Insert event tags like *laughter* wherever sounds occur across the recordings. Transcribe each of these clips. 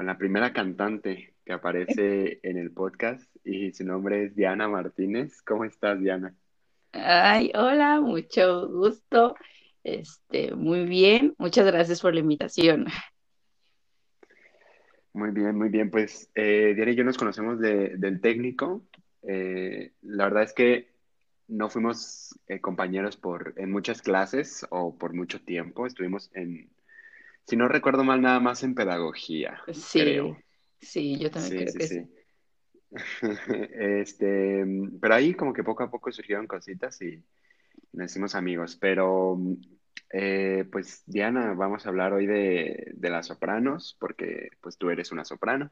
con la primera cantante que aparece en el podcast y su nombre es Diana Martínez. ¿Cómo estás, Diana? Ay, hola, mucho gusto. Este, muy bien. Muchas gracias por la invitación. Muy bien, muy bien. Pues eh, Diana y yo nos conocemos del técnico. Eh, la verdad es que no fuimos eh, compañeros por, en muchas clases o por mucho tiempo. Estuvimos en si no recuerdo mal, nada más en pedagogía. Sí, sí, yo también creo que sí. *laughs* este, pero ahí como que poco a poco surgieron cositas y nos hicimos amigos. Pero, eh, pues Diana, vamos a hablar hoy de, las sopranos, porque pues tú eres una soprano.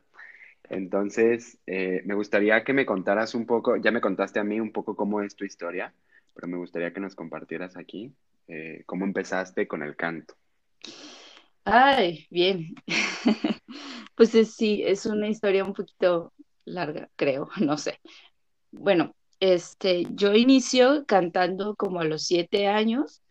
Entonces, eh, me gustaría que me contaras un poco, ya me contaste a mí un poco cómo es tu historia, pero me gustaría que nos compartieras aquí eh, cómo empezaste con el canto. Ay, bien. *laughs* Pues sí, es una historia un poquito larga, creo, *laughs* no sé. Bueno, este, yo inicio cantando como a los siete años,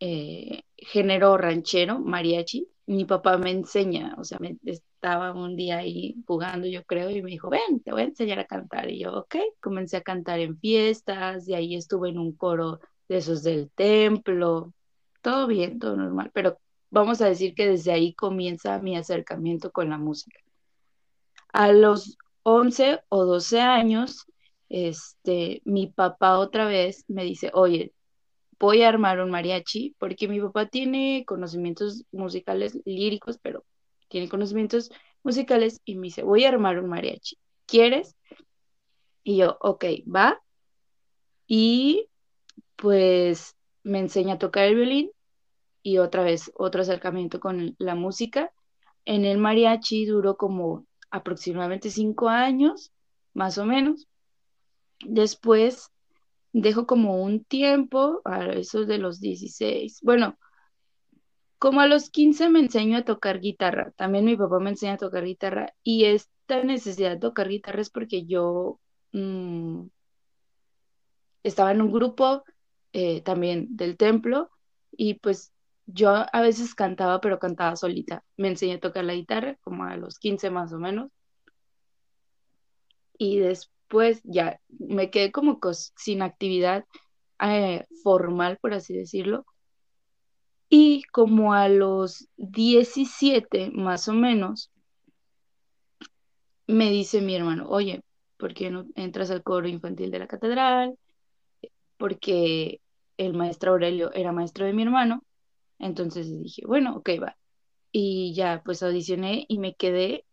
eh, género ranchero, mariachi. Mi papá me enseña, o sea, me, estaba un día ahí jugando, yo creo, y me dijo, ven, te voy a enseñar a cantar. Y yo, ok, comencé a cantar en fiestas, y ahí estuve en un coro de esos del templo, todo bien, todo normal, pero vamos a decir que desde ahí comienza mi acercamiento con la música. A los 11 o 12 años, este, mi papá otra vez me dice, oye, voy a armar un mariachi, porque mi papá tiene conocimientos musicales líricos, pero tiene conocimientos musicales y me dice, voy a armar un mariachi, ¿quieres? Y yo, ok, va. Y pues me enseña a tocar el violín y otra vez otro acercamiento con la música. En el mariachi duró como aproximadamente cinco años, más o menos. Después dejo como un tiempo, a eso de los 16. Bueno, como a los 15 me enseño a tocar guitarra. También mi papá me enseña a tocar guitarra y esta necesidad de tocar guitarra es porque yo mm, estaba en un grupo eh, también del templo y pues yo a veces cantaba, pero cantaba solita. Me enseñé a tocar la guitarra como a los 15 más o menos. Y después ya me quedé como sin actividad eh, formal, por así decirlo. Y como a los 17 más o menos, me dice mi hermano, oye, ¿por qué no entras al coro infantil de la catedral? Porque el maestro Aurelio era maestro de mi hermano entonces dije, bueno, ok, va. Y ya, pues audicioné y me quedé.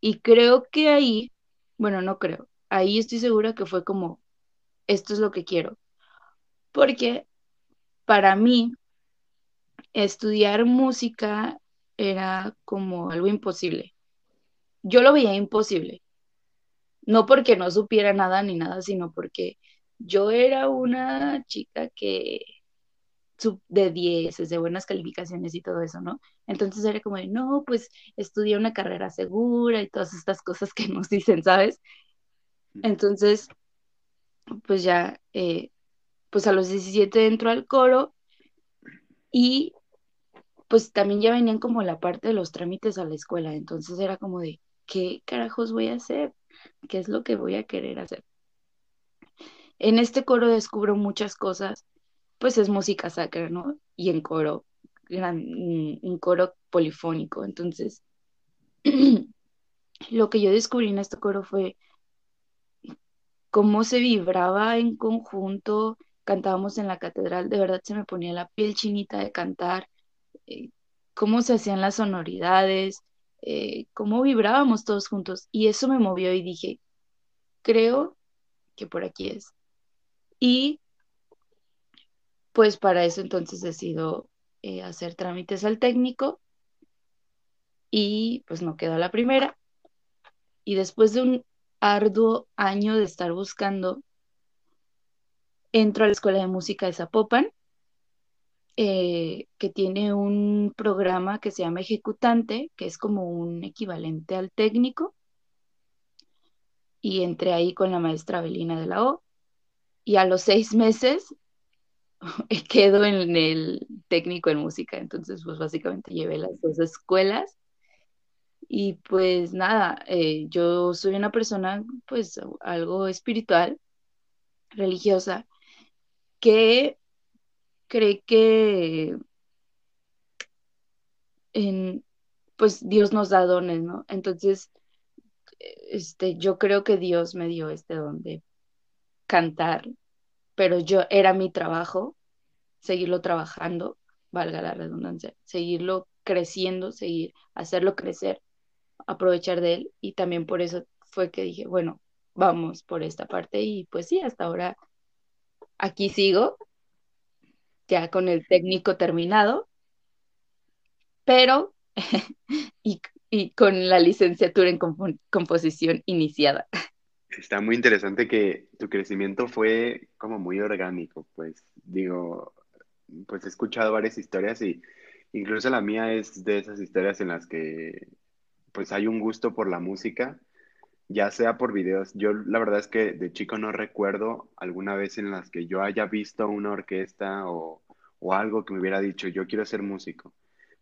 Y creo que ahí, bueno, no creo, ahí estoy segura que fue como, esto es lo que quiero. Porque para mí, estudiar música era como algo imposible. Yo lo veía imposible. No porque no supiera nada ni nada, sino porque yo era una chica que de 10, de buenas calificaciones y todo eso, ¿no? Entonces era como de, no, pues estudié una carrera segura y todas estas cosas que nos dicen, ¿sabes? Entonces, pues ya, eh, pues a los 17 entro al coro y pues también ya venían como la parte de los trámites a la escuela, entonces era como de, ¿qué carajos voy a hacer? ¿Qué es lo que voy a querer hacer? En este coro descubro muchas cosas pues es música sacra, ¿no? Y en coro, un coro polifónico. Entonces, *clears throat* lo que yo descubrí en este coro fue cómo se vibraba en conjunto, cantábamos en la catedral, de verdad se me ponía la piel chinita de cantar, eh, cómo se hacían las sonoridades, eh, cómo vibrábamos todos juntos. Y eso me movió y dije, creo que por aquí es. Y pues para eso entonces decido eh, hacer trámites al técnico y pues no quedó la primera. Y después de un arduo año de estar buscando, entro a la Escuela de Música de Zapopan, eh, que tiene un programa que se llama Ejecutante, que es como un equivalente al técnico, y entré ahí con la maestra Belina de la O, y a los seis meses *laughs* quedo en el técnico en música, entonces pues básicamente llevé las dos escuelas y pues nada, eh, yo soy una persona pues algo espiritual, religiosa, que cree que pues Dios nos da dones, ¿no? Entonces, este, yo creo que Dios me dio este don de cantar, pero yo era mi trabajo, seguirlo trabajando, valga la redundancia, seguirlo creciendo, seguir, hacerlo crecer, aprovechar de él y también por eso fue que dije, bueno, vamos por esta parte y pues sí, hasta ahora aquí sigo, ya con el técnico terminado, pero *laughs* y, y, con la licenciatura en comp composición iniciada. Está muy interesante que tu crecimiento fue como muy orgánico, pues digo, pues he escuchado varias historias y incluso la mía es de esas historias en las que pues hay un gusto por la música, ya sea por videos. Yo la verdad es que de chico no recuerdo alguna vez en las que yo haya visto una orquesta o, o algo que me hubiera dicho, yo quiero ser músico.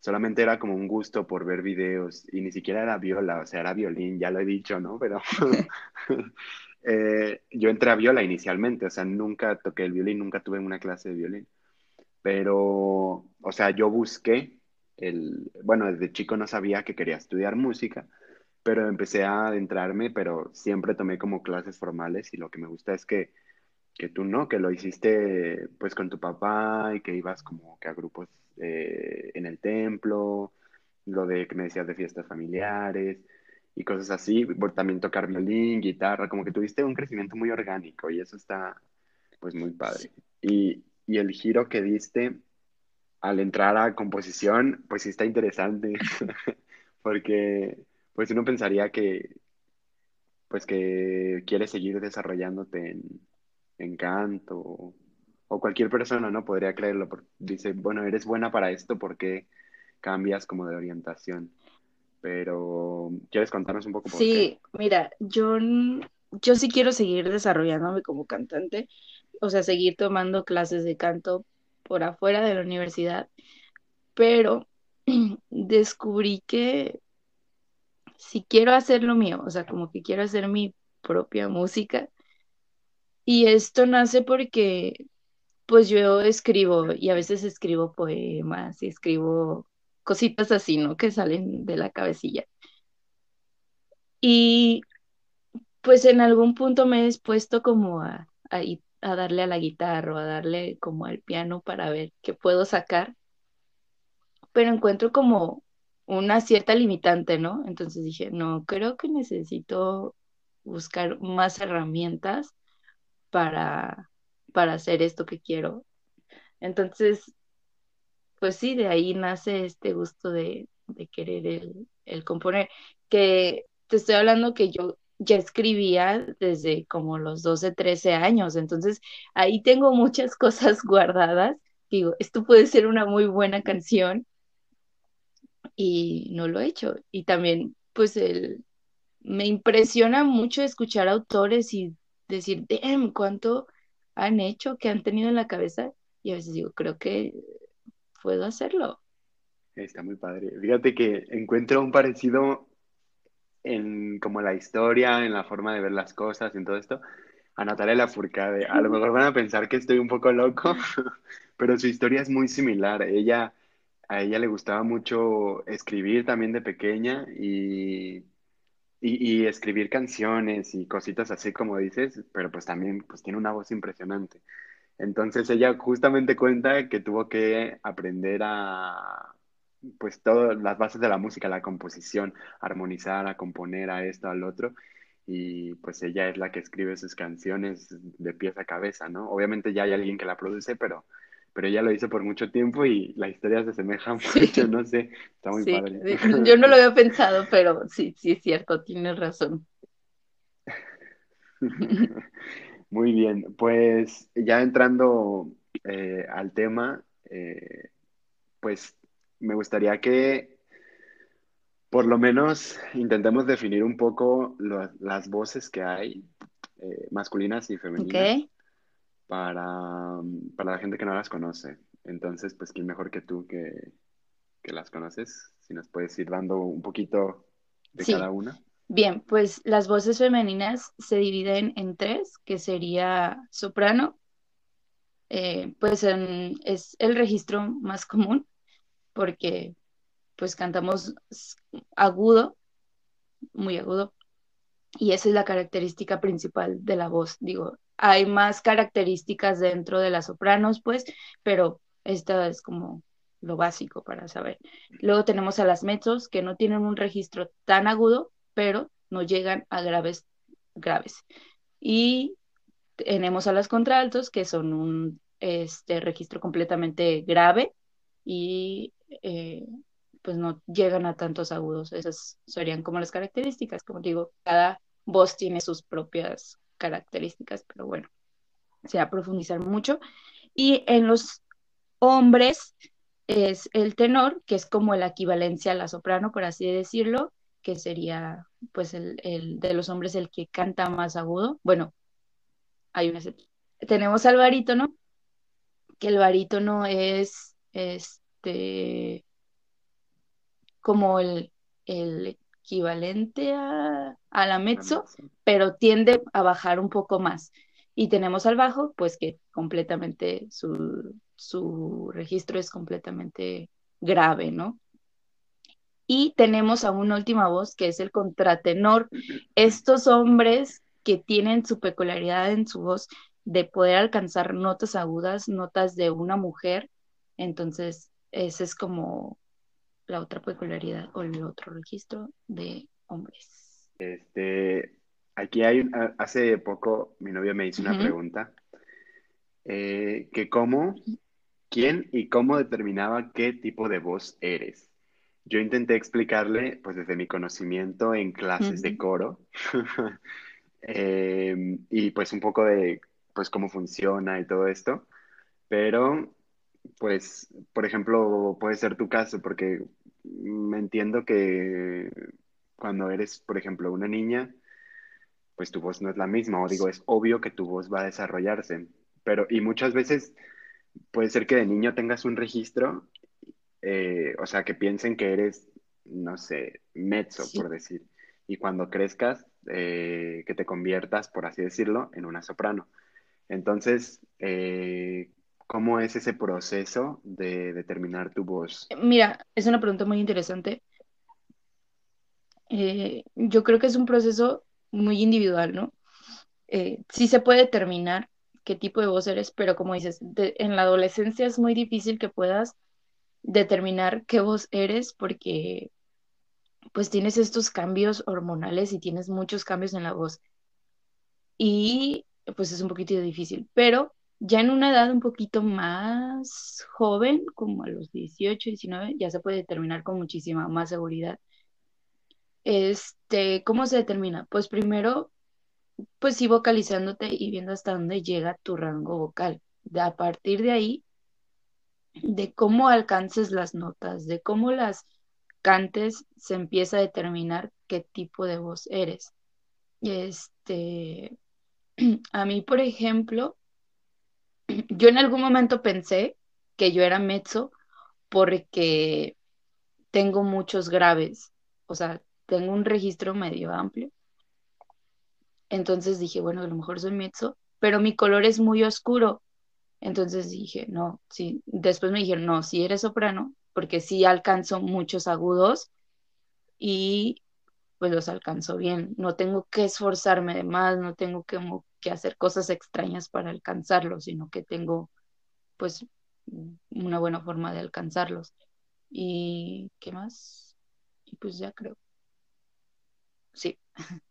Solamente era como un gusto por ver videos y ni siquiera era viola, o sea, era violín, ya lo he dicho, ¿no? Pero *laughs* eh, yo entré a viola inicialmente, o sea, nunca toqué el violín, nunca tuve una clase de violín. Pero, o sea, yo busqué el, bueno, desde chico no sabía que quería estudiar música, pero empecé a adentrarme, pero siempre tomé como clases formales y lo que me gusta es que, que tú no, que lo hiciste pues con tu papá y que ibas como que a grupos eh, en el templo, lo de que me decías de fiestas familiares y cosas así, también tocar violín, guitarra, como que tuviste un crecimiento muy orgánico y eso está pues muy padre. Y, y el giro que diste al entrar a composición, pues sí está interesante, *laughs* porque pues uno pensaría que, pues que quieres seguir desarrollándote en, en canto o, o, cualquier persona, ¿no? Podría creerlo, porque dice, bueno, eres buena para esto, porque cambias como de orientación? Pero, ¿quieres contarnos un poco por sí, mira, yo, yo sí quiero seguir desarrollándome como cantante, o sea, seguir tomando clases de canto, por afuera de la universidad, pero *clears throat* descubrí que si quiero hacer lo mío, o sea, como que quiero hacer mi propia música, y esto nace porque pues yo escribo y a veces escribo poemas y escribo cositas así, ¿no? Que salen de la cabecilla. Y pues en algún punto me he expuesto como a, a, a darle a la guitarra o a darle como al piano para ver qué puedo sacar, pero encuentro como una cierta limitante, ¿no? Entonces dije, no, creo que necesito buscar más herramientas para, para hacer esto que quiero. Entonces, pues sí, de ahí nace este gusto de, de querer el, el componer, que te estoy hablando que yo ya escribía desde como los 12, 13 años, entonces ahí tengo muchas *laughs* cosas guardadas. Digo, esto puede ser una muy buena canción y no lo he hecho. Y también, pues, el, me impresiona mucho escuchar autores y decir, damn, cuánto han hecho, que han tenido en la cabeza. Y a veces digo, creo que puedo hacerlo. Está muy padre. Fíjate que encuentro un parecido en como la historia, en la forma de ver las cosas, en todo esto, a Natalia Lafourcade. A lo mejor van a pensar que estoy un poco loco, *laughs* pero su historia es muy similar. Ella, a ella le gustaba mucho escribir también de pequeña y, y, escribir canciones y cositas así como dices, pero pues también pues tiene una voz impresionante. Entonces ella justamente cuenta que tuvo que aprender a, pues todas las bases de la música, la composición, armonizar, a componer a esto, al otro. Y pues ella es la que escribe sus canciones de pies a cabeza, ¿no? Obviamente ya hay alguien que la produce, pero, pero ella lo hizo por mucho tiempo y la historia se asemeja *laughs* mucho, no sé, está muy padre. Yo no lo había pensado, pero sí, sí es cierto, tienes razón. *laughs* Muy bien, pues ya entrando eh, al tema, eh, pues me gustaría que por lo menos intentemos definir un poco las voces que hay, eh, masculinas y femeninas, para, la gente que no las conoce. Entonces, pues, ¿quién mejor que tú que, las conoces? Si nos puedes ir dando un poquito de cada una. Bien, pues las voces femeninas se dividen en tres, que sería soprano, eh, pues es el registro más común, porque pues cantamos agudo, muy agudo, y esa es la característica principal de la voz. Digo, hay más características dentro de las sopranos, pues, pero esta es como lo básico para saber. Luego tenemos a las mezzos, que no tienen un registro tan agudo, pero no llegan a graves, graves. Y tenemos a las contraltos, que son un este, registro completamente grave y eh, pues no llegan a tantos agudos. Esas serían como las características. Como digo, cada voz tiene sus propias características, pero bueno, se va a profundizar mucho. Y en los hombres es el tenor, que es como la equivalencia a la soprano, por así decirlo, que sería pues el, el de los hombres el que canta más agudo. Bueno, hay una Tenemos al barítono, que el barítono es este como el, equivalente a, la mezzo, pero tiende a bajar un poco más. Y tenemos al bajo, pues que completamente su, su registro es completamente grave, ¿no? Y tenemos a una última voz que es el contratenor. Estos hombres que tienen su peculiaridad en su voz de poder alcanzar notas agudas, notas de una mujer. Entonces, ese es como la otra peculiaridad o el otro registro de hombres. Este, aquí hay, hace poco mi novia me hizo una pregunta, eh, que cómo, quién y cómo determinaba qué tipo de voz eres. Yo intenté explicarle, pues desde mi conocimiento en clases de coro, *laughs* em, y pues un poco de, pues cómo funciona y todo esto, pero pues, por ejemplo, puede ser tu caso, porque me entiendo que cuando eres, por ejemplo, una niña, pues tu voz no es la misma, o digo, es obvio que tu voz va a desarrollarse, pero y muchas veces puede ser que de niño tengas un registro, eh, o sea, que piensen que eres, no sé, mezzo, por decir, y cuando crezcas, eh, que te conviertas, por así decirlo, en una soprano. Entonces, eh, ¿Cómo es ese proceso de determinar tu voz? Mira, es una pregunta muy interesante. Eh, yo creo que es un proceso muy individual, ¿no? Eh, sí se puede determinar qué tipo de voz eres, pero como dices, en la adolescencia es muy difícil que puedas determinar qué voz eres porque pues tienes estos cambios hormonales y tienes muchos cambios en la voz. Y pues es un poquito difícil, pero ya en una edad un poquito más joven, como a los 18, 19, ya se puede determinar con muchísima más seguridad. Este, ¿cómo se determina? Pues primero, pues sí vocalizándote y viendo hasta dónde llega tu rango vocal. De, a partir de ahí, de cómo alcances las notas, de cómo las cantes, se empieza a determinar qué tipo de voz eres. Este, *clears throat* a mí, por ejemplo, yo en algún momento pensé que yo era mezzo porque tengo muchos graves, o sea, tengo un registro medio amplio. Entonces dije, bueno, a lo mejor soy mezzo, pero mi color es muy oscuro. Entonces dije, no, sí. Después me dijeron, no, si eres soprano, porque sí alcanzo muchos agudos y pues los alcanzo bien. No tengo que esforzarme de más, no tengo que que hacer cosas extrañas para alcanzarlos, sino que tengo pues una buena forma de alcanzarlos. ¿Y qué más? Y pues ya creo. Sí. *laughs*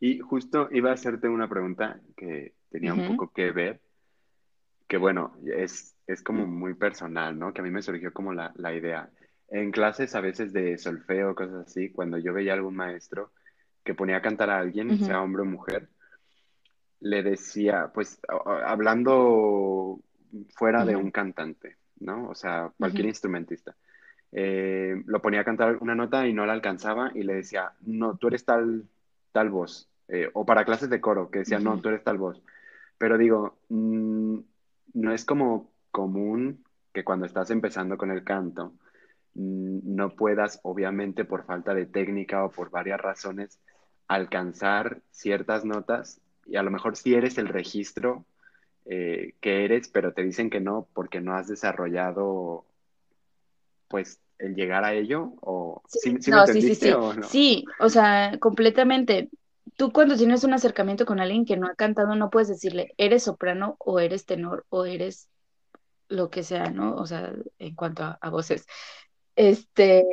Y justo iba a hacerte una pregunta que tenía un poco que ver, que bueno, es, es como muy personal, ¿no? Que a mí me surgió como la, la idea. En clases a veces de solfeo, cosas así, cuando yo veía a algún maestro que ponía a cantar a alguien, sea hombre o mujer, le decía, pues hablando fuera de un cantante, ¿no? O sea, cualquier instrumentista. Eh, lo ponía a cantar una nota y no la alcanzaba y le decía, no, tú eres tal, tal voz. Eh, o para clases de coro, que decía, no, tú eres tal voz. Pero digo, mm, no es como común que cuando estás empezando con el canto, mm, no puedas, obviamente por falta de técnica o por varias razones, alcanzar ciertas notas y a lo mejor sí eres el registro eh, que eres, pero te dicen que no porque no has desarrollado pues el llegar a ello o Sí, ¿sí, sí me no, sí, sí, sí. o no? Sí, o sea, completamente. Tú cuando tienes un acercamiento con alguien que no ha cantado, no puedes decirle, eres soprano o eres tenor o eres lo que sea, ¿no? O sea, en cuanto a, a voces. Este,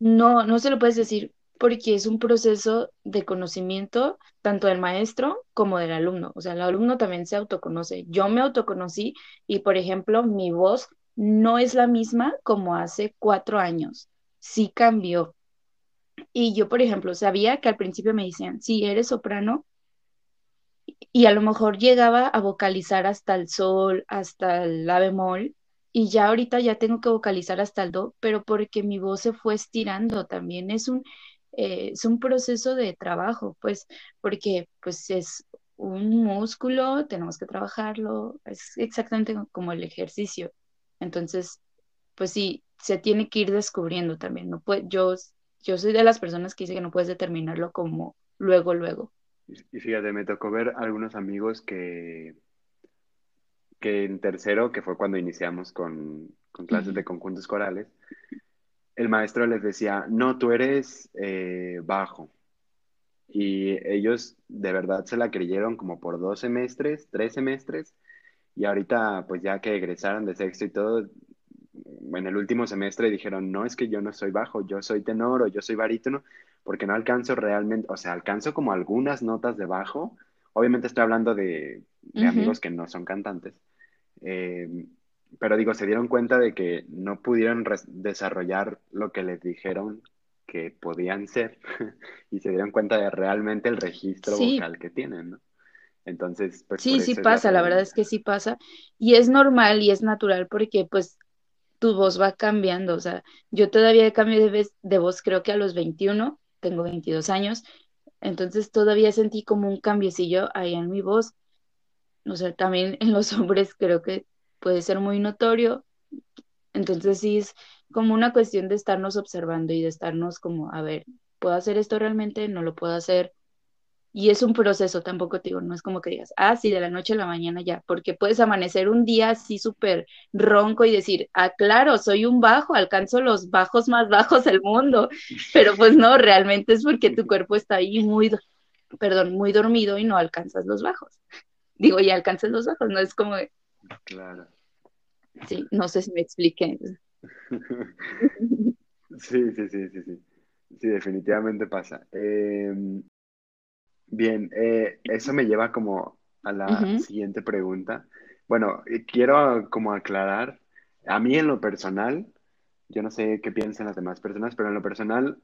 no, no se lo puedes decir porque es un proceso de conocimiento tanto del maestro como del alumno. O sea, el alumno también se autoconoce. Yo me autoconocí y, por ejemplo, mi voz no es la misma como hace cuatro años. Sí cambió. Y yo, por ejemplo, sabía que al principio me decían, sí, eres soprano, y a lo mejor llegaba a vocalizar hasta el sol, hasta el la bemol, y ya ahorita ya tengo que vocalizar hasta el do, pero porque mi voz se fue estirando también. Es un, eh, es un proceso de trabajo, pues, porque pues es un músculo, tenemos que trabajarlo, es exactamente como el ejercicio. Entonces, pues sí, se tiene que ir descubriendo también. No puede, yo, yo soy de las personas que dice que no puedes determinarlo como luego, luego. Y fíjate, me tocó ver algunos amigos que, que en tercero, que fue cuando iniciamos con, con clases de Ujú, conjuntos corales, el maestro les decía, no, tú eres eh, bajo. Y ellos de verdad se la creyeron como por dos semestres, tres semestres, y ahorita pues ya que egresaron de sexto y todo, en el último semestre dijeron, no, es que yo no soy bajo, yo soy tenor o yo soy barítono, porque no alcanzo realmente, o sea, alcanzo como algunas notas de bajo. Obviamente estoy hablando de, amigos que no son cantantes, eh, pero digo, se dieron cuenta de que no pudieron desarrollar lo que les dijeron que podían ser *laughs* y se dieron cuenta de realmente el registro Sí, vocal que tienen, ¿no? Entonces, pues sí, sí la pasa, la verdad es que sí pasa. Y es normal y es natural porque pues tu voz va cambiando. O sea, yo todavía cambio de, de voz creo que a los 21 tengo 22 años, entonces todavía sentí como un cambiecillo ahí en mi voz. O sea, también en los *laughs* hombres creo que puede ser muy notorio. Entonces sí es como una cuestión de estarnos observando y de estarnos como, a ver, ¿puedo hacer esto realmente? ¿No lo puedo hacer? Y es un proceso, tampoco te digo, no es como que digas, ah, sí, de la noche a la mañana ya, porque puedes amanecer un día así súper ronco y decir, ah, claro, soy un bajo, alcanzo los bajos más bajos del mundo, *laughs* pero pues no, realmente es porque tu cuerpo está ahí muy, perdón, muy dormido y no alcanzas los bajos. Digo, ya alcanzas los bajos, no es como, Claro. sí, no sé si me expliqué. *laughs* Sí, sí, sí, sí, sí. Sí, definitivamente pasa. Eh, bien, eh, eso me lleva como a la siguiente pregunta. Bueno, quiero como aclarar, a mí en lo personal, yo no sé qué piensan las demás personas, pero en lo personal,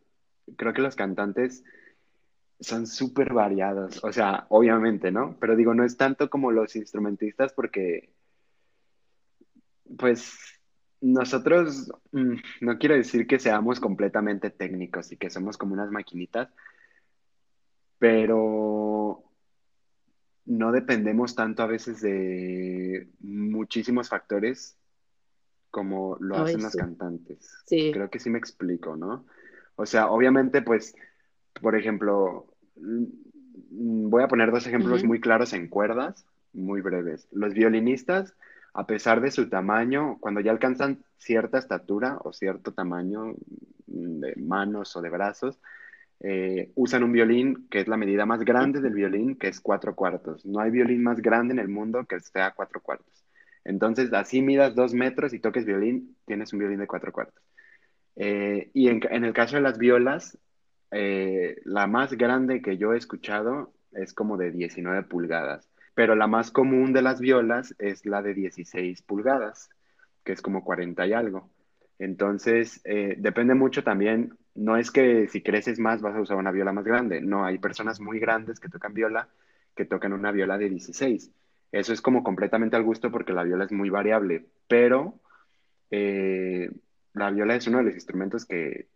creo que los cantantes son súper variados. O sea, obviamente, ¿no? Pero digo, no es tanto como los instrumentistas porque Pues nosotros, mm, no quiero decir que seamos completamente técnicos y que somos como unas maquinitas, pero no dependemos tanto a veces de muchísimos factores como lo Ay, hacen los sí, cantantes. sí. Creo que sí me explico, ¿no? O sea, obviamente, pues, por ejemplo, mm, voy a poner dos ejemplos muy claros en cuerdas, muy breves. Los violinistas, a pesar de su tamaño, cuando ya alcanzan cierta estatura o cierto tamaño de manos o de brazos, eh, usan un violín que es la medida más grande del violín, que es cuatro cuartos. No hay violín más grande en el mundo que sea cuatro cuartos. Entonces, así midas dos metros y toques violín, tienes un violín de cuatro cuartos. Eh, y en, en el caso de las violas, eh, la más grande que yo he escuchado es como de 19 pulgadas. Pero la más común de las violas es la de 16 pulgadas, que es como 40 y algo. Entonces, eh, depende mucho también, no es que si creces más vas a usar una viola más grande, no, hay personas muy grandes que tocan viola que tocan una viola de 16. Eso es como completamente al gusto porque la viola es muy variable, pero eh, la viola es uno de los instrumentos que,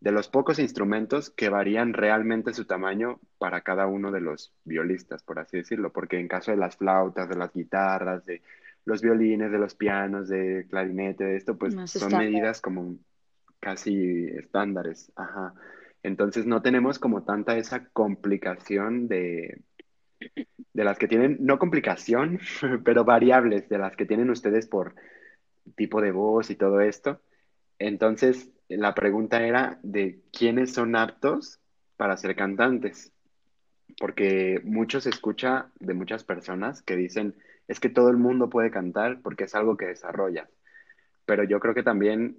de los pocos instrumentos que varían realmente su tamaño para cada uno de los violistas, por así decirlo, porque en caso de las flautas, de las guitarras, de los violines, de los pianos, de clarinete, de esto, pues son medidas como casi estándares. Ajá. Entonces no tenemos como tanta esa complicación de, de las que tienen, no complicación, *laughs* pero variables de las que tienen ustedes por tipo de voz y todo esto. Entonces, la pregunta era de quiénes son aptos para ser cantantes, porque mucho se escucha de muchas personas que dicen, es que todo el mundo puede cantar porque es algo que desarrolla, pero yo creo que también,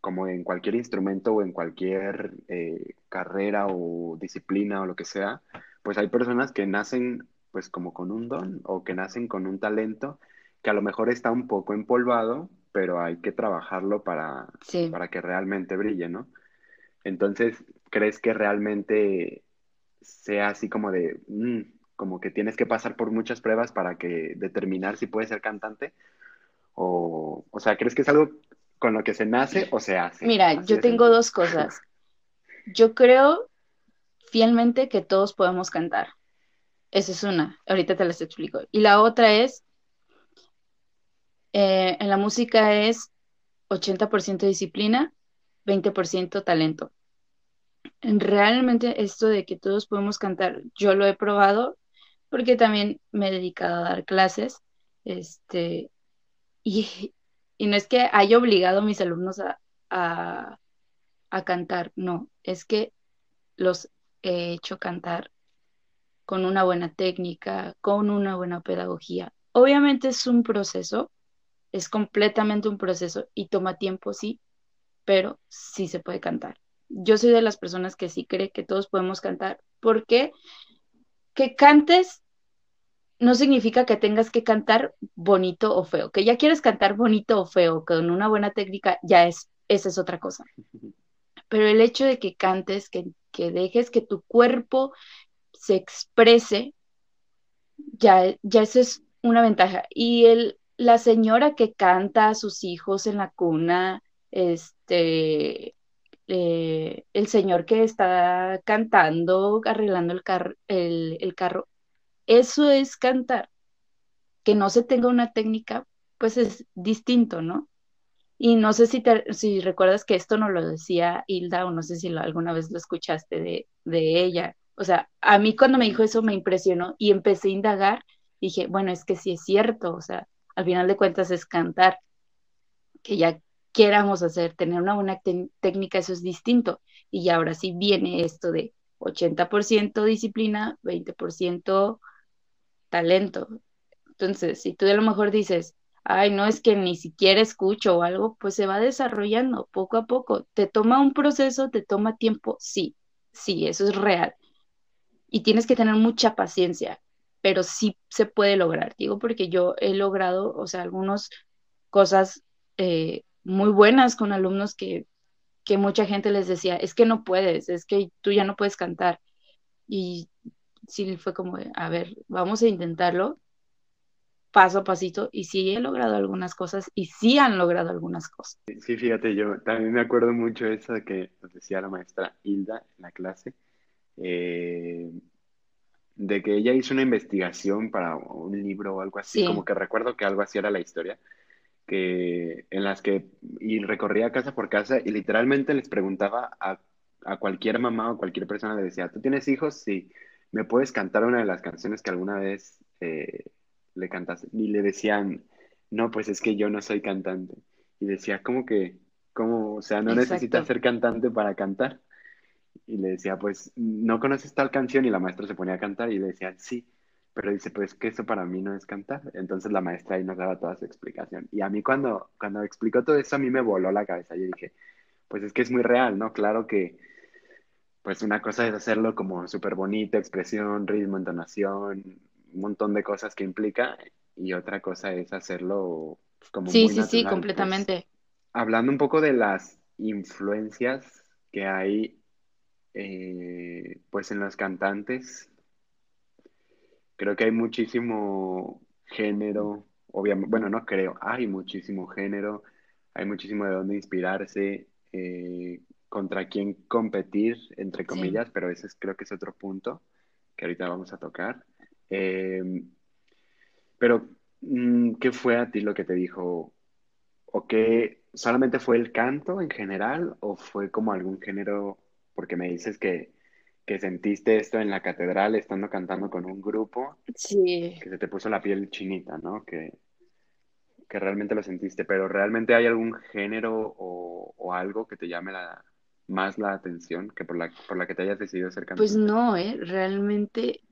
como en cualquier instrumento o en cualquier eh, carrera o disciplina o lo que sea, pues hay personas que nacen pues como con un don o que nacen con un talento que a lo mejor está un poco empolvado, pero hay que trabajarlo para, para que realmente brille, ¿no? Entonces, ¿crees que realmente sea así como de, mm, como que tienes que pasar por muchas pruebas para que determinar si puedes ser cantante? O, o sea, ¿crees que es algo con lo que se nace o se hace? Mira, yo tengo dos cosas. Yo creo fielmente que todos podemos cantar. Esa es una, ahorita te las explico. Y la otra es, eh, en la música es 80% disciplina, 20% talento. Realmente esto de que todos podemos cantar, yo lo he probado porque también me he dedicado a dar clases, este, y, no es que haya obligado a mis alumnos a, a cantar, no, es que los he hecho cantar con una buena técnica, con una buena pedagogía. Obviamente es un proceso, es completamente un proceso y toma tiempo, sí, pero sí se puede cantar. Yo soy de las personas que sí cree que todos podemos cantar, porque que cantes no significa que tengas que cantar bonito o feo. Que ya quieres cantar bonito o feo con una buena técnica, ya es, esa es otra cosa. Pero el hecho de que cantes, que, que dejes que tu cuerpo se exprese, ya, ya eso es una ventaja. Y el, la señora que canta a sus hijos en la cuna, este, eh, el señor que está cantando, arreglando el, el, carro, eso es cantar. Que no se tenga una técnica, pues es distinto, ¿no? Y no sé si, si recuerdas que esto no lo decía Hilda o no sé si alguna vez lo escuchaste de, de ella. O sea, a mí cuando me dijo eso me impresionó y empecé a indagar. Dije, bueno, es que sí es cierto, o sea, al final de cuentas es cantar, que ya queramos hacer, tener una buena técnica, eso es distinto. Y ahora sí viene esto de 80% disciplina, 20% talento. Entonces, si tú a lo mejor dices, ay, no es que ni siquiera escucho o algo, pues se va desarrollando poco a poco. ¿Te toma un proceso? ¿Te toma tiempo? Sí, sí, eso es real y tienes que tener mucha paciencia, pero sí se puede lograr, digo, porque yo he logrado, o sea, algunas cosas eh, muy buenas con alumnos que, que mucha gente les decía, es que no puedes, es que tú ya no puedes cantar. Y sí fue como, a ver, vamos a intentarlo paso a pasito y sí he logrado algunas cosas y sí han logrado algunas cosas. Sí, fíjate, yo también me acuerdo mucho eso que nos decía la maestra Hilda en la clase, eh, de que ella hizo una investigación para un libro o algo así, como que recuerdo que algo así era la historia, que en las que y recorría casa por casa y literalmente les preguntaba a, a cualquier mamá o cualquier persona, le decía, ¿tú tienes hijos? Sí, ¿me puedes cantar una de las canciones que alguna vez eh, le cantaste? Y le decían, no, pues es que yo no soy cantante. Y decía, ¿cómo que? ¿Cómo? O sea, no necesitas ser cantante para cantar y le decía, pues, ¿no conoces tal canción? Y la maestra se ponía a cantar y le decía, sí, pero dice, pues que eso para mí no es cantar. Entonces la maestra ahí nos daba toda su explicación. Y a mí cuando, cuando explicó todo eso, a mí me voló la cabeza. Yo dije, pues es que es muy real, ¿no? Claro que, pues una cosa es hacerlo como súper bonito, expresión, ritmo, entonación, un montón de cosas que implica y otra cosa es hacerlo como Sí, muy sí, sí, natural. Pues completamente. hablando un poco de las influencias que hay eh, pues en los cantantes, creo que hay muchísimo género, obviamente, bueno, no creo, hay muchísimo género, hay muchísimo de dónde inspirarse, eh, contra quién competir, entre Sí. comillas, pero ese es- creo que es otro punto que ahorita vamos a tocar. Eh, pero, mm, ¿qué fue a ti lo que te dijo? ¿O qué solamente fue el canto en general o fue como algún género? Porque me dices que, que sentiste esto en la catedral estando cantando con un grupo, Sí, que se te puso la piel chinita, ¿no? Que, que realmente lo sentiste, pero ¿realmente hay algún género o, o algo que te llame la, más la atención que por la, por la que te hayas decidido ser pues cantante? no, ¿eh? Realmente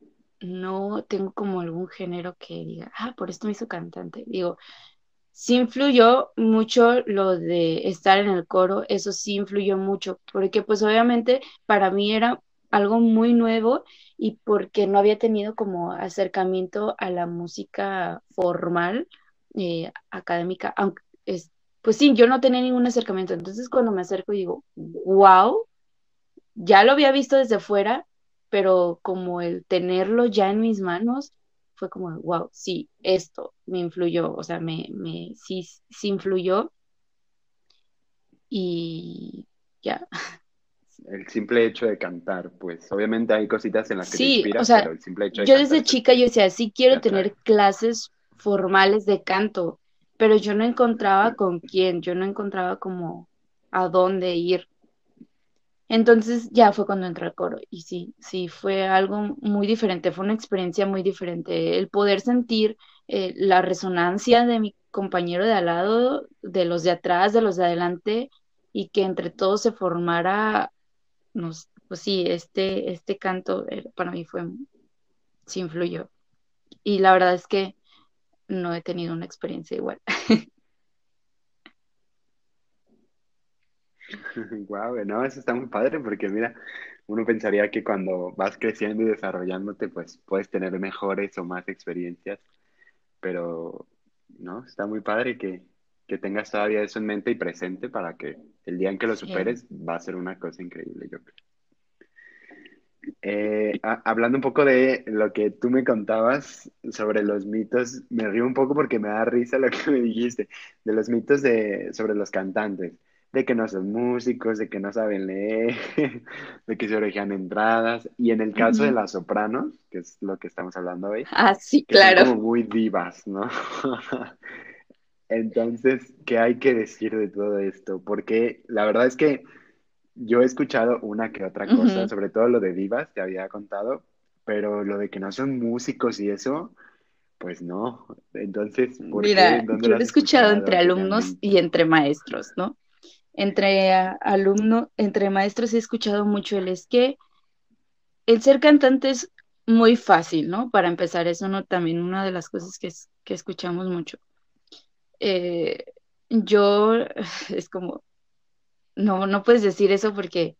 no tengo como algún género que diga, ah, por esto me hizo cantante. Digo, sí influyó mucho lo de estar en el coro, eso sí influyó mucho, porque pues obviamente para mí era algo muy nuevo y porque no había tenido como acercamiento a la música formal, eh, académica, aunque es, pues sí, yo no tenía ningún acercamiento, entonces cuando me acerco digo, wow, ya lo había visto desde fuera, pero como el tenerlo ya en mis manos fue como, wow, sí, esto me influyó, o sea, me, me, sí, sí influyó y ya. *laughs* El simple hecho de cantar, pues obviamente hay cositas en las que te Sí, o inspiras, sea, pero el simple hecho de yo desde chica yo decía, sí te quiero tener clases formales de canto, pero yo no encontraba con quién, yo no encontraba como a dónde ir. Entonces ya fue cuando entré al coro y sí, sí, fue algo muy diferente, fue una experiencia muy diferente. El poder sentir eh, la resonancia de mi compañero de al lado, de los de atrás, de los de adelante y que entre todos se formara, pues sí, este, este canto eh, para mí fue, sí influyó. Y la verdad es que no he tenido una experiencia igual. *laughs* *laughs* Guau, no, eso está muy padre porque mira, uno pensaría que cuando vas creciendo y desarrollándote, pues puedes tener mejores o más experiencias, pero no, está muy padre que, que tengas todavía eso en mente y presente para que el día en que lo Sí. superes va a ser una cosa increíble, yo creo. Eh, a- hablando un poco de lo que tú me contabas sobre los mitos, me río un poco porque me da risa lo que me dijiste, de los mitos de, sobre los cantantes, de que no son músicos, de que no saben leer, *laughs* de que se orejean entradas, y en el caso de las sopranos, que es lo que estamos hablando hoy, Ah, sí, que son claro. como muy divas, ¿no? *laughs* Entonces, ¿qué hay que decir de todo esto? Porque la verdad es que yo he escuchado una que otra cosa, sobre todo lo de divas, te había contado, pero lo de que no son músicos y eso, pues no. Entonces, ¿por? Mira, ¿En dónde yo lo he escuchado escuchado entre alumnos y entre maestros, ¿no? Entre ah, alumno, entre maestros he escuchado mucho el es que el ser cantante es muy fácil, ¿no? Para empezar, es uno también una de las cosas que, es- que escuchamos mucho. Eh, yo *sighs* es como, no, no puedes decir eso porque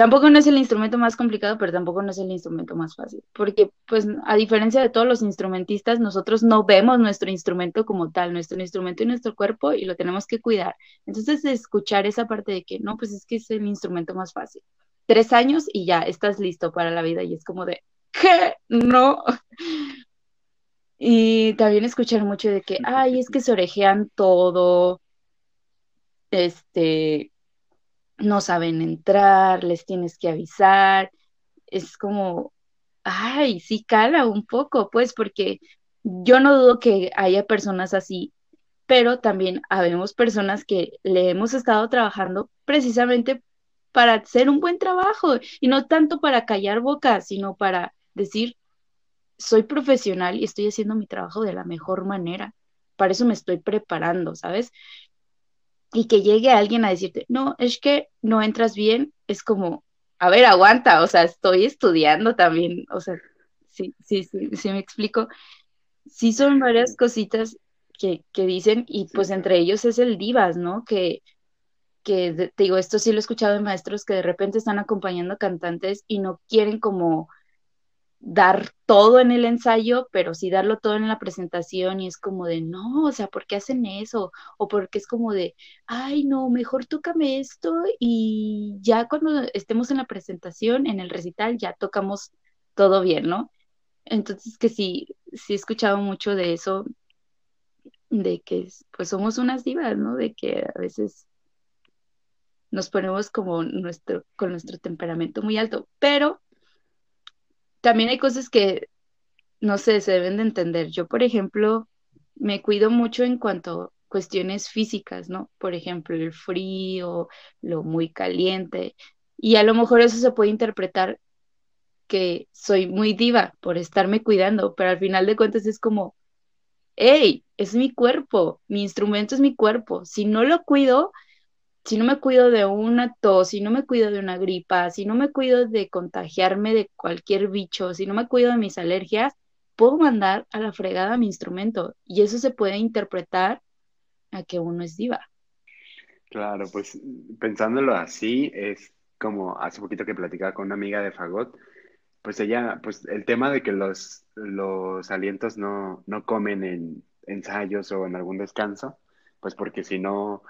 Tampoco no es el instrumento más complicado, pero tampoco no es el instrumento más fácil, porque pues a diferencia de todos los instrumentistas, nosotros no vemos nuestro instrumento como tal, nuestro instrumento y nuestro cuerpo y lo tenemos que cuidar. Entonces, escuchar esa parte de que no, pues es que es el instrumento más fácil. Tres años y ya estás listo para la vida y es como de, ¿qué? No. Y también escuchar mucho de que, ay, es que se orejean todo, este, no saben entrar, les tienes que avisar. Es como, ay, sí cala un poco, pues, porque yo no dudo que haya personas así, pero también habemos personas que le hemos estado trabajando precisamente para hacer un buen trabajo y no tanto para callar bocas, sino para decir, soy profesional y estoy haciendo mi trabajo de la mejor manera. Para eso me estoy preparando, ¿sabes? Y que llegue alguien a decirte, no, es que no entras bien, es como, a ver, aguanta, o sea, estoy estudiando también, o sea, sí, sí, sí, sí me explico. Sí son varias cositas que, que dicen y pues entre ellos es el divas, ¿no? Que, que te digo, esto sí lo he escuchado de maestros que de repente están acompañando cantantes y no quieren como dar todo en el ensayo, pero sí darlo todo en la presentación y es como de, no, o sea, ¿por qué hacen eso? O porque es como de, ay, no, mejor tócame esto y ya cuando estemos en la presentación, en el recital, ya tocamos todo bien, ¿no? Entonces que sí, sí he escuchado mucho de eso, de que pues somos unas divas, ¿no? De que a veces nos ponemos como nuestro, con nuestro temperamento muy alto, pero también hay cosas que, no sé, se deben de entender. Yo, por ejemplo, me cuido mucho en cuanto a cuestiones físicas, ¿no? Por ejemplo, el frío, lo muy caliente, y a lo mejor eso se puede interpretar que soy muy diva por estarme cuidando, pero al final de cuentas es como, hey, es mi cuerpo, mi instrumento es mi cuerpo, si no lo cuido, si no me cuido de una tos, si no me cuido de una gripa, si no me cuido de contagiarme de cualquier bicho, si no me cuido de mis alergias, puedo mandar a la fregada mi instrumento y eso se puede interpretar a que uno es diva. Claro, pues pensándolo así, es como hace poquito que platicaba con una amiga de Fagot, pues ella, pues el tema de que los, los alientos no, no comen en ensayos o en algún descanso, pues porque si no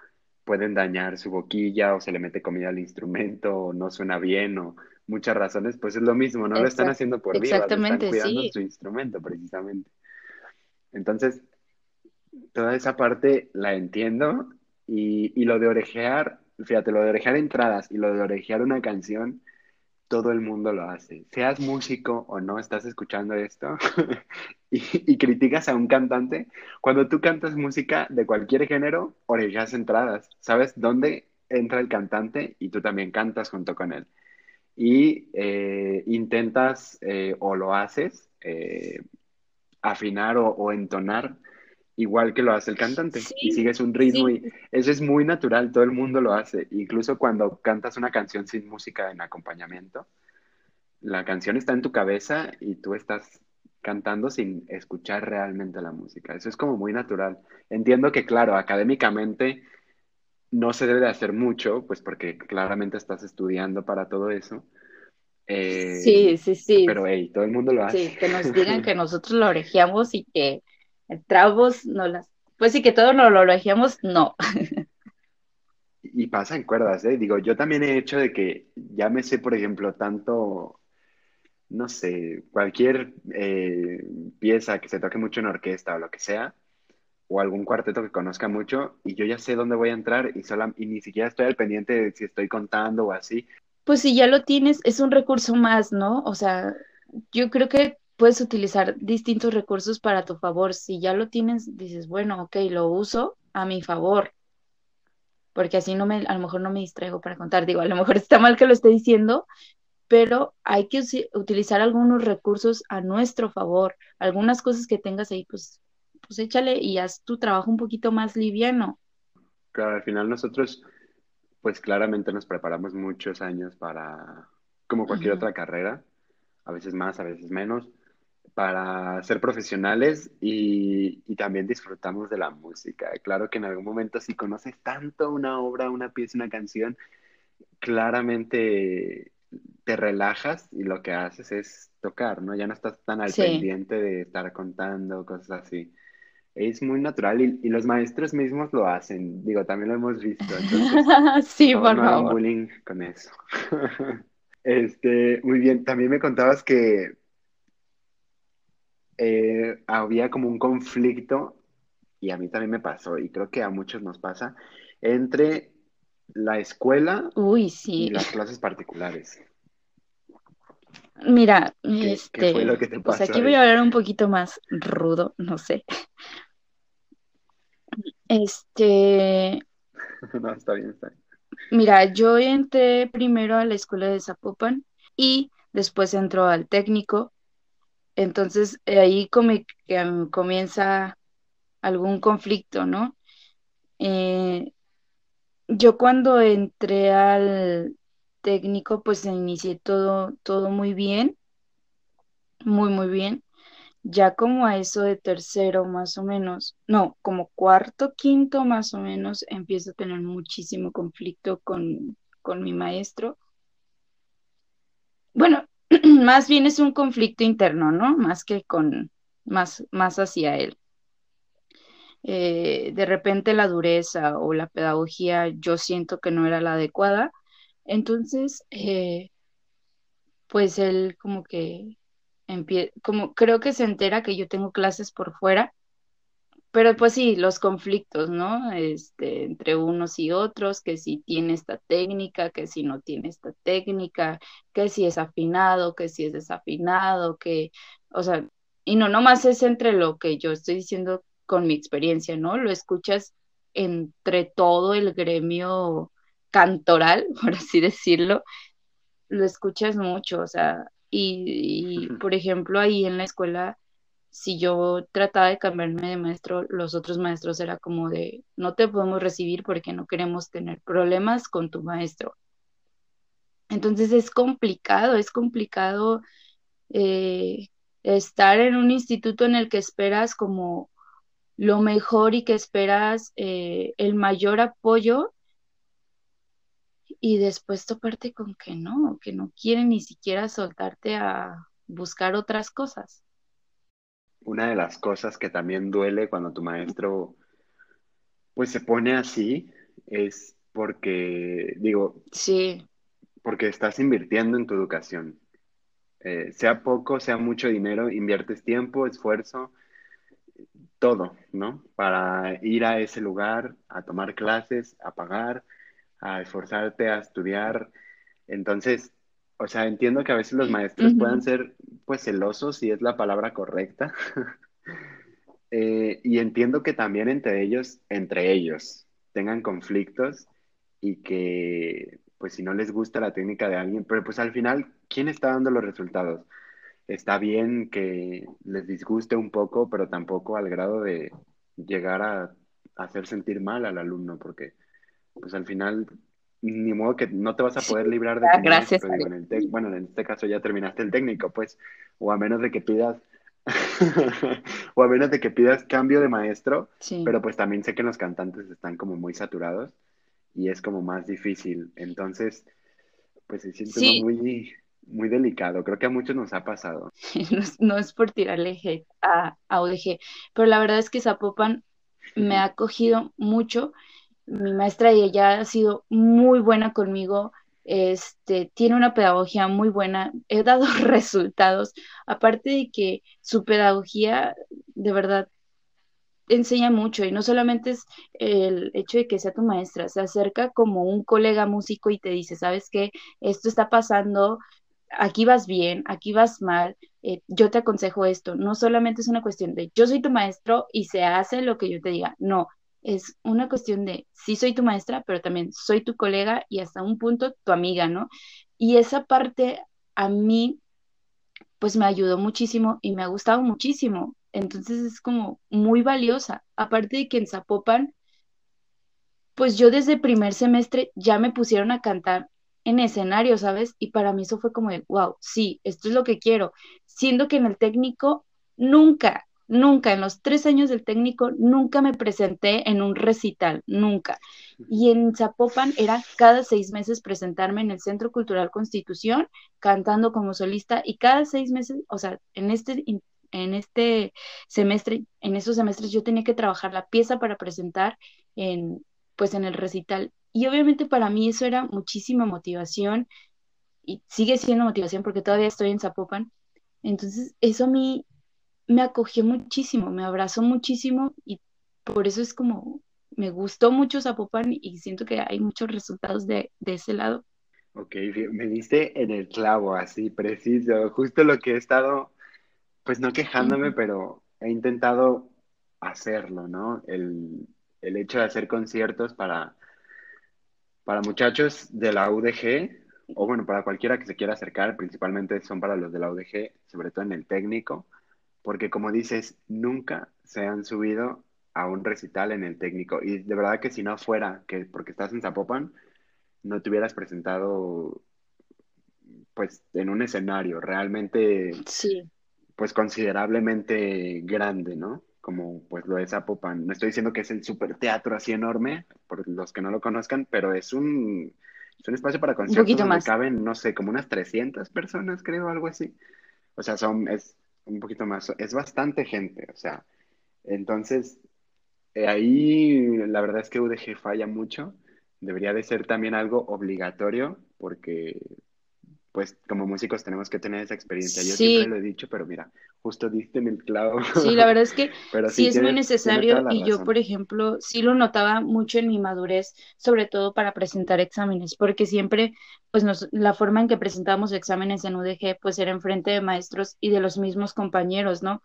pueden dañar su boquilla o se le mete comida al instrumento o no suena bien o muchas razones, pues es lo mismo, no lo están haciendo por vida, están cuidando su instrumento precisamente. Entonces, toda esa parte la entiendo y, y lo de orejear, fíjate, lo de orejear entradas y lo de orejear una canción, todo el mundo lo hace. Seas músico o no, estás escuchando esto *laughs* y, criticas a un cantante. Cuando tú cantas música de cualquier género, orejas entradas. ¿Sabes dónde entra el cantante y tú también cantas junto con él? Y eh, intentas eh, o lo haces eh, afinar o entonar igual que lo hace el cantante y sigues un ritmo y eso es muy natural, todo el mundo lo hace, incluso cuando cantas una canción sin música en acompañamiento, la canción está en tu cabeza y tú estás cantando sin escuchar realmente la música, eso es como muy natural. Entiendo que claro, académicamente no se debe de hacer mucho, pues porque claramente estás estudiando para todo eso. Eh, sí, sí, sí. Pero hey, todo el mundo lo hace. Sí, que nos digan que *laughs* nosotros lo orejeamos y que trabos, no las, pues sí que todo no lo elegíamos, no. Y pasa en cuerdas, ¿eh? Digo, yo también he hecho de que ya me sé, por ejemplo, tanto, no sé, cualquier eh, pieza que se toque mucho en orquesta o lo que sea, o algún cuarteto que conozca mucho, y yo ya sé dónde voy a entrar y, sola, y ni siquiera estoy al pendiente de si estoy contando o así. Pues si ya lo tienes, es un recurso más, ¿no? O sea, yo creo que puedes utilizar distintos recursos para tu favor. Si ya lo tienes, dices, bueno, ok, lo uso a mi favor, porque así no me, a lo mejor no me distraigo para contar. Digo, a lo mejor *laughs* está mal que lo esté diciendo, pero hay que utilizar algunos recursos a nuestro favor. Algunas cosas que tengas ahí, pues, pues échale y haz tu trabajo un poquito más liviano. Claro, al final nosotros, pues claramente nos preparamos muchos años para, como cualquier otra carrera, a veces más, a veces menos para ser profesionales y, también disfrutamos de la música. Claro que en algún momento si conoces tanto una obra, una pieza, una canción, claramente te relajas y lo que haces es tocar, ¿no? Ya no estás tan al pendiente de estar contando cosas así. Es muy natural y, los maestros mismos lo hacen. Digo, también lo hemos visto. *laughs* sí, por favor. bullying con eso. *laughs* este, muy bien. También me contabas que eh, había como un conflicto, y a mí también me pasó, y creo que a muchos nos pasa, entre la escuela y las clases particulares. Mira, este, pues aquí voy a hablar un poquito más rudo, no sé. Este. *laughs* no, está bien, está bien. Mira, yo entré primero a la escuela de Zapopan y después entró al técnico entonces eh, ahí comienza algún conflicto, ¿no? Eh, yo cuando entré al técnico, pues inicié todo, todo muy bien, muy, muy bien. Ya como a eso de tercero más o menos, no, como cuarto, quinto más o menos, empiezo a tener muchísimo conflicto con, con mi maestro. Bueno, *clears throat* más bien es un conflicto interno, ¿no? Más que con, más, más hacia él. Eh, de repente la dureza o la pedagogía yo siento que no era la adecuada. Entonces, eh, pues él como que como creo que se entera que yo tengo clases por fuera, pero pues sí, los conflictos, ¿no? Este, entre unos y otros, que si tiene esta técnica, que si no tiene esta técnica, que si es afinado, que si es desafinado, que, o sea, y no nomás es entre lo que yo estoy diciendo con mi experiencia, ¿no? Lo escuchas entre todo el gremio cantoral, *laughs* por así decirlo, lo escuchas mucho, o sea, y, por ejemplo, ahí en la escuela, si yo trataba de cambiarme de maestro, los otros maestros era como de, no te podemos recibir porque no queremos tener problemas con tu maestro. Entonces es complicado, es complicado eh, estar en un instituto en el que esperas como lo mejor y que esperas eh, el mayor apoyo y después toparte con que no, que no quieren ni siquiera soltarte a buscar otras cosas. Una de las cosas que también duele cuando tu maestro pues se pone así es porque, digo, sí. porque estás invirtiendo en tu educación. Eh, sea poco, sea mucho dinero, inviertes tiempo, esfuerzo, todo, ¿no? Para ir a ese lugar, a tomar clases, a pagar, a esforzarte a estudiar. Entonces, o sea, entiendo que a veces los maestros puedan ser, pues, celosos, si es la palabra correcta. *laughs* Eh, y entiendo que también entre ellos, entre ellos, tengan conflictos y que, pues, si no les gusta la técnica de alguien, pero pues al final, ¿quién está dando los resultados? Está bien que les disguste un poco, pero tampoco al grado de llegar a hacer sentir mal al alumno, porque pues al final, ni modo que no te vas a poder librar de tu Gracias. bueno, en este caso ya terminaste el técnico, pues, o a menos de que pidas, *laughs* o a menos de que pidas cambio de maestro, pero pues también sé que los cantantes están como muy saturados y es como más difícil. Entonces, pues se siente muy, muy delicado. Creo que a muchos nos ha pasado. *laughs* no, es por tirarle hate a, a UDG, pero la verdad es que Zapopan me ha cogido mucho mi maestra y ella ha sido muy buena conmigo, este, tiene una pedagogía muy buena, he dado *laughs* resultados, aparte de que su pedagogía de verdad enseña mucho y no solamente es el hecho de que sea tu maestra, se acerca como un colega músico y te dice, ¿sabes qué? Esto está pasando, aquí vas bien, aquí vas mal, eh, yo te aconsejo esto, no solamente es una cuestión de yo soy tu maestro y se hace lo que yo te diga, no, es una cuestión de, sí soy tu maestra, pero también soy tu colega y hasta un punto tu amiga, ¿no? Y esa parte a mí, pues me ayudó muchísimo y me ha gustado muchísimo. Entonces es como muy valiosa. Aparte de que en Zapopan, pues yo desde primer semestre ya me pusieron a cantar en escenario, ¿sabes? Y para mí eso fue como de, wow, sí, esto es lo que quiero. Siendo que en el técnico nunca, Nunca, en los tres años del técnico, nunca me presenté en un recital, nunca. Y en Zapopan era cada seis meses presentarme en el Centro Cultural Constitución, cantando como solista, y cada seis meses, o sea, en este, en este semestre, en esos semestres yo tenía que trabajar la pieza para presentar en, pues en el recital. Y obviamente para mí eso era muchísima motivación y sigue siendo motivación porque todavía estoy en Zapopan. Entonces, eso a mí me acogió muchísimo, me abrazó muchísimo y por eso es como, me gustó mucho Zapopan y siento que hay muchos resultados de, ese lado. Ok, me diste en el clavo, así, preciso, justo lo que he estado, pues no quejándome, pero he intentado hacerlo, ¿no? El, el hecho de hacer conciertos para, para muchachos de la UDG, o bueno, para cualquiera que se quiera acercar, principalmente son para los de la UDG, sobre todo en el técnico, porque como dices, nunca se han subido a un recital en el técnico. Y de verdad que si no fuera que porque estás en Zapopan, no te hubieras presentado pues en un escenario realmente sí. pues considerablemente grande, ¿no? Como pues lo es Zapopan. No estoy diciendo que es el super teatro así enorme, por los que no lo conozcan, pero es un Es un espacio para Un conciertos poquito donde más. caben, no sé, como unas 300 personas, creo, algo así. O sea, son, es un poquito más, es bastante gente, o sea, entonces, eh, ahí la verdad es que UDG falla mucho. Debería de ser también algo obligatorio porque pues como músicos tenemos que tener esa experiencia. Yo siempre lo he dicho, pero mira, justo diste en el clavo. sí, la verdad es que *laughs* Pero sí sí, es muy necesario y yo, por ejemplo, sí lo notaba mucho en mi madurez, sobre todo para presentar exámenes, porque siempre, pues nos, la forma en que presentábamos exámenes en UDG, pues era en frente de maestros y de los mismos compañeros, ¿no?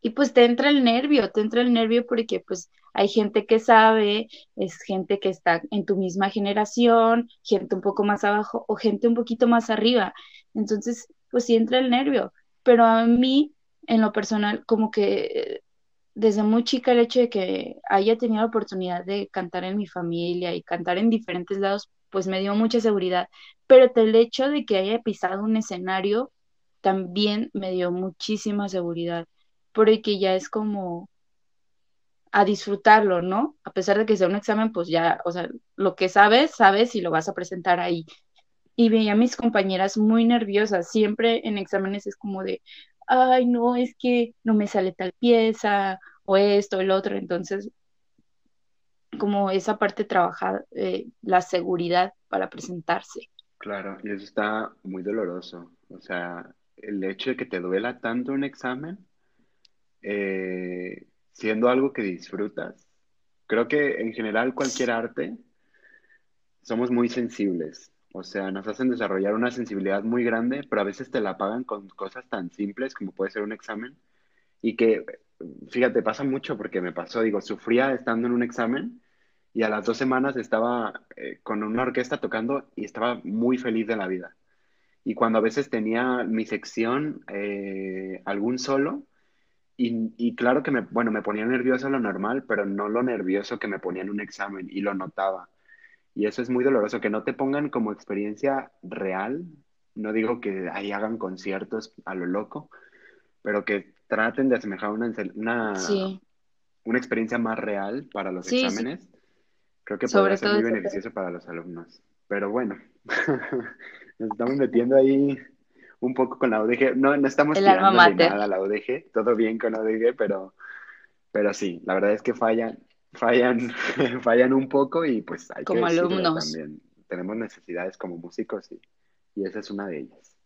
Y pues te entra el nervio, te entra el nervio porque pues hay gente que sabe, es gente que está en tu misma generación, gente un poco más abajo o gente un poquito más arriba. Entonces, pues sí entra el nervio. Pero a mí, en lo personal, como que desde muy chica el hecho de que haya tenido la oportunidad de cantar en mi familia y cantar en diferentes lados, pues me dio mucha seguridad. Pero el hecho de que haya pisado un escenario también me dio muchísima seguridad porque ya es como a disfrutarlo, ¿no? A pesar de que sea un examen, pues ya, o sea, lo que sabes, sabes y lo vas a presentar ahí. Y veía a mis compañeras muy nerviosas, siempre en exámenes es como de, ay, no, es que no me sale tal pieza, o esto, el otro, entonces, como esa parte trabajar, eh, la seguridad para presentarse. Claro, y eso está muy doloroso. O sea, el hecho de que te duela tanto un examen, eh, siendo algo que disfrutas. Creo que en general cualquier arte somos muy sensibles. O sea, nos hacen desarrollar una sensibilidad muy grande, pero a veces te la pagan con cosas tan simples como puede ser un examen. Y que, fíjate, pasa mucho porque me pasó, digo, sufría estando en un examen y a las dos semanas estaba eh, con una orquesta tocando y estaba muy feliz de la vida. Y cuando a veces tenía mi sección, eh, algún solo, y, y claro que me, bueno, me ponía nervioso lo normal, pero no lo nervioso que me ponía en un examen y lo notaba. Y eso es muy doloroso, que no te pongan como experiencia real. No digo que ahí hagan conciertos a lo loco, pero que traten de asemejar una, una, Sí, una experiencia más real para los sí, sí, exámenes. Creo que podría sobre ser todo muy beneficioso para los alumnos. Pero bueno, *laughs* nos estamos metiendo ahí un poco con la UDG. No, no estamos mater, nada a la UDG, todo bien con la UDG, pero, pero sí, la verdad es que fallan, fallan, *laughs* fallan un poco y pues hay que como decirlo alumnos. también. Tenemos necesidades como músicos y, y esa es una de ellas.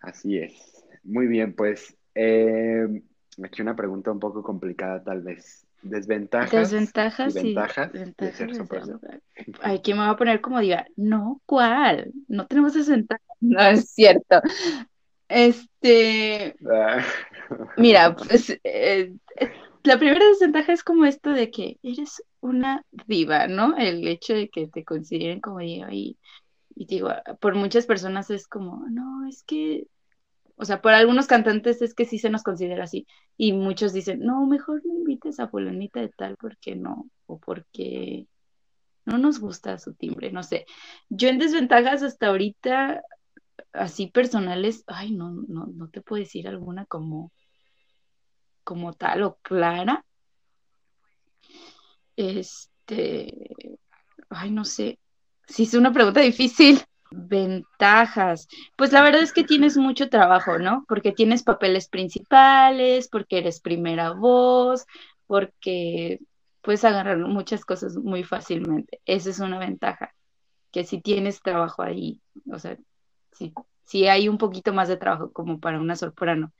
Así es. Muy bien, pues eh, aquí una pregunta un poco complicada tal vez. Desventajas y Desventajas y ventajas de ventajas, ser. Ay, ¿quién me va a poner como diga? No, ¿cuál? No tenemos desventajas. *laughs* No es cierto. Este, Ah, mira, pues eh, eh, la primera desventaja es como esto de que eres una diva, ¿no? El hecho de que te consideren como diva y, y digo, por muchas personas es como, no, es que o sea, por algunos cantantes es que sí se nos considera así. Y muchos dicen, no, mejor no invites a fulanita de tal porque no, o porque no nos gusta su timbre, no sé. Yo en desventajas hasta ahorita, así personales, ay, no, no, no te puedo decir alguna como, como tal o clara. Este, ay, no sé. Sí, es una pregunta difícil. Ventajas. Pues la verdad es que tienes mucho trabajo, ¿no? Porque tienes papeles principales, porque eres primera voz, porque puedes agarrar muchas cosas muy fácilmente. Esa es una ventaja, que si tienes trabajo ahí, o sea, si, si hay un poquito más de trabajo como para una soprano.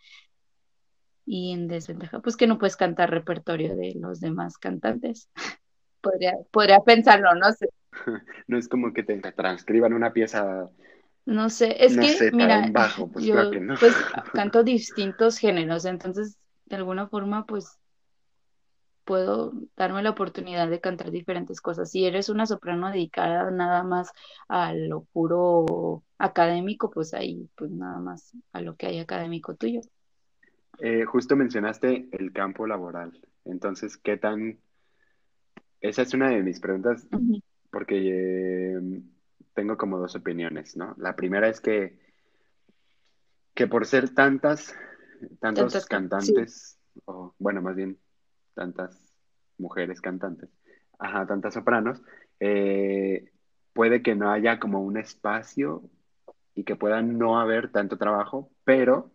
Y en desventaja, pues que no puedes cantar repertorio de los demás cantantes. *laughs* Podría, podría pensarlo, no sé. *laughs* no es como que te transcriban una pieza, No sé, es no que, sé, mira, bajo, pues claro yo que no. pues *laughs* canto distintos géneros, entonces de alguna forma pues puedo darme la oportunidad de cantar diferentes cosas. Si eres una soprano dedicada nada más a lo puro académico, pues ahí pues nada más a lo que hay académico tuyo. Eh, justo mencionaste el campo laboral. Entonces, ¿qué tan... Esa es una de mis preguntas porque eh, tengo como dos opiniones, ¿no? La primera es que, que por ser tantas, tantos Tantas, can- sí, cantantes, o bueno, más bien tantas mujeres cantantes, ajá, tantas sopranos, eh, puede que no haya como un espacio y que pueda no haber tanto trabajo, pero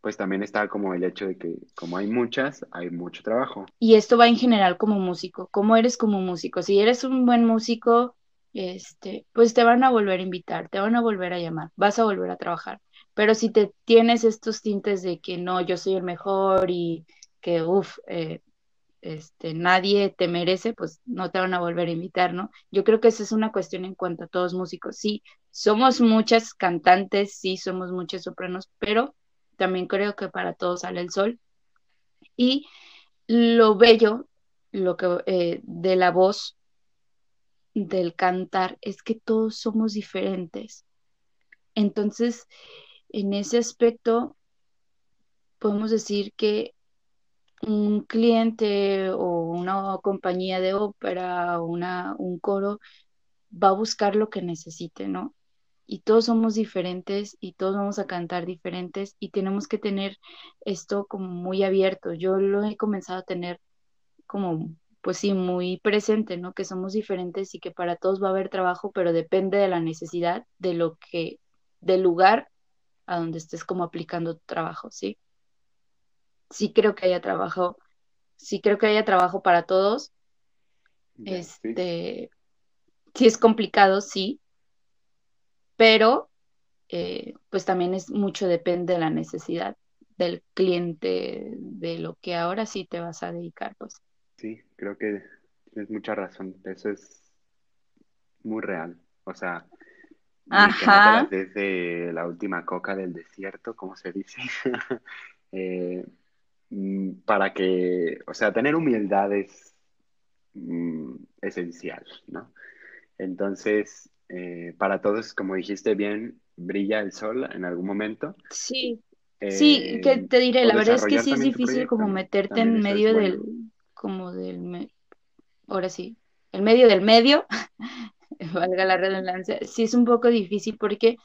pues también está como el hecho de que como hay muchas, hay mucho trabajo. Y esto va en general como músico, ¿cómo eres como músico? Si eres un buen músico, este, pues te van a volver a invitar, te van a volver a llamar, vas a volver a trabajar. Pero si te tienes estos tintes de que no, yo soy el mejor y que, uff, eh, este, nadie te merece, pues no te van a volver a invitar, ¿no? Yo creo que esa es una cuestión en cuanto a todos músicos. Sí, somos muchas cantantes, sí, somos muchos sopranos, pero también creo que para todos sale el sol. Y lo bello, lo que eh, de la voz, del cantar, es que todos somos diferentes. Entonces, en ese aspecto, podemos decir que un cliente o una compañía de ópera o una, un coro va a buscar lo que necesite, ¿no? y todos somos diferentes y todos vamos a cantar diferentes y tenemos que tener esto como muy abierto. Yo lo he comenzado a tener como, pues sí, muy presente, ¿no? Que somos diferentes y que para todos va a haber trabajo, pero depende de la necesidad, de lo que, del lugar a donde estés como aplicando tu trabajo, ¿sí? Sí creo que haya trabajo, sí creo que haya trabajo para todos. Este, sí es complicado, sí, pero eh, pues también es mucho depende de la necesidad del cliente, de lo que ahora sí te vas a dedicar, pues. Sí, creo que tienes mucha razón, eso es muy real, o sea, Ajá. desde la última coca del desierto, como se dice, *laughs* eh, para que, o sea, tener humildad es mm, esencial, ¿no? Entonces, eh, para todos, como dijiste bien, brilla el sol en algún momento. Sí, sí, que te diré, la verdad es que sí es difícil como meterte en medio del, como del, ahora sí, el medio del medio, *laughs* valga la redundancia, sí es un poco difícil porque,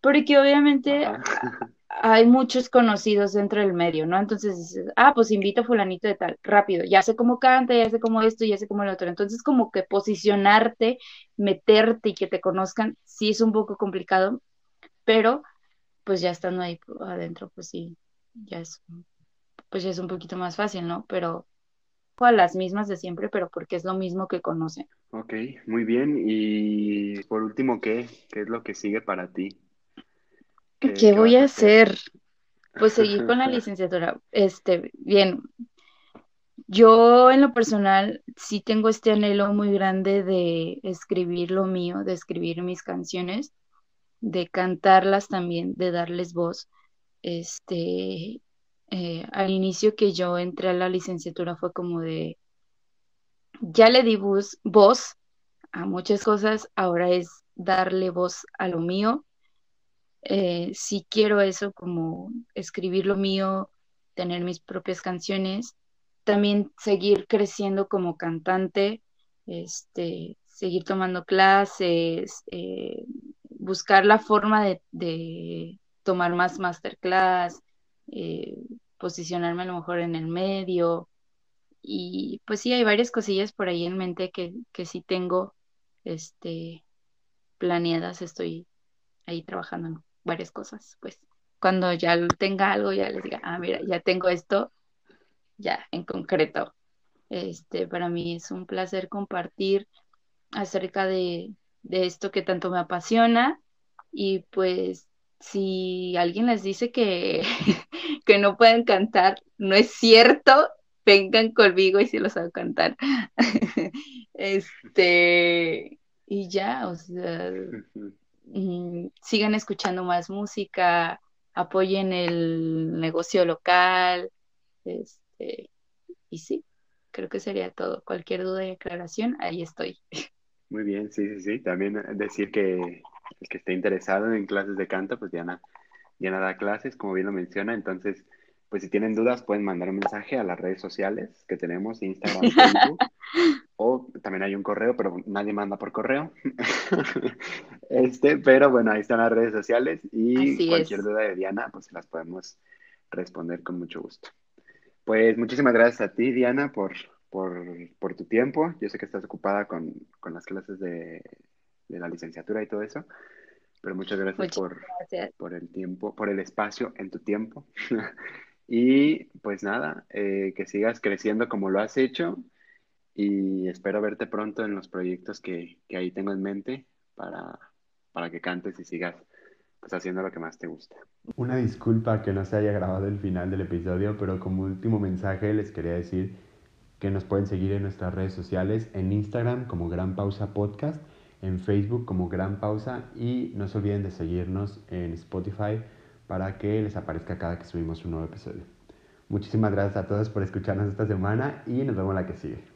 porque obviamente *laughs* hay muchos conocidos dentro del medio, ¿no? Entonces dices, ah, pues invito a fulanito de tal, rápido, ya sé cómo canta, ya sé cómo esto, ya sé cómo el otro. Entonces como que posicionarte, meterte y que te conozcan, sí es un poco complicado, pero pues ya estando ahí adentro, pues sí, ya es, pues ya es un poquito más fácil, ¿no? Pero a las mismas de siempre, pero porque es lo mismo que conocen. Ok, muy bien. Y por último, ¿qué? ¿Qué es lo que sigue para ti? ¿Qué, voy a hacer? Pues seguir *laughs* con la licenciatura. Este, bien. Yo en lo personal sí tengo este anhelo muy grande de escribir lo mío, de escribir mis canciones, de cantarlas también, de darles voz. Este, eh, al inicio que yo entré a la licenciatura fue como de, ya le di voz, voz a muchas cosas, ahora es darle voz a lo mío eh, si quiero eso, como escribir lo mío, tener mis propias canciones, también seguir creciendo como cantante, este, seguir tomando clases, eh, buscar la forma de, tomar más masterclass, eh, posicionarme a lo mejor en el medio. Y pues sí, hay varias cosillas por ahí en mente que, que sí tengo este, planeadas, estoy ahí trabajando varias cosas, pues cuando ya tenga algo, ya les diga, ah, mira, ya tengo esto, ya en concreto. Este, para mí es un placer compartir acerca de, de esto que tanto me apasiona y pues si alguien les dice que, *laughs* que no pueden cantar, no es cierto, vengan conmigo y si los hago cantar. *laughs* este, y ya, o sea, Mm, sigan escuchando más música, apoyen el negocio local, este, y sí, creo que sería todo. Cualquier duda y aclaración, ahí estoy. Muy bien, sí, sí, sí. También decir que el que esté interesado en clases de canto, pues Diana, Diana da clases, como bien lo menciona, entonces pues si tienen dudas pueden mandar un mensaje a las redes sociales que tenemos, Instagram, *laughs* Facebook, o también hay un correo, pero nadie manda por correo. *laughs* este, pero bueno, ahí están las redes sociales y cualquier duda de Diana, pues las podemos responder con mucho gusto. Pues muchísimas gracias a ti, Diana, por, por, tu tiempo. Yo sé que estás ocupada con, las clases de, la licenciatura y todo eso, pero muchas gracias, por, por el tiempo, por el espacio en tu tiempo. *laughs* y pues nada, eh, que sigas creciendo como lo has hecho y espero verte pronto en los proyectos que, ahí tengo en mente para, para que cantes y sigas pues, haciendo lo que más te gusta. Una disculpa que no se haya grabado el final del episodio, pero como último mensaje les quería decir que nos pueden seguir en nuestras redes sociales, en Instagram como Gran Pausa Podcast, en Facebook como Gran Pausa y no se olviden de seguirnos en Spotify para que les aparezca cada que subimos un nuevo episodio. Muchísimas gracias a todos por escucharnos esta semana y nos vemos la que sigue.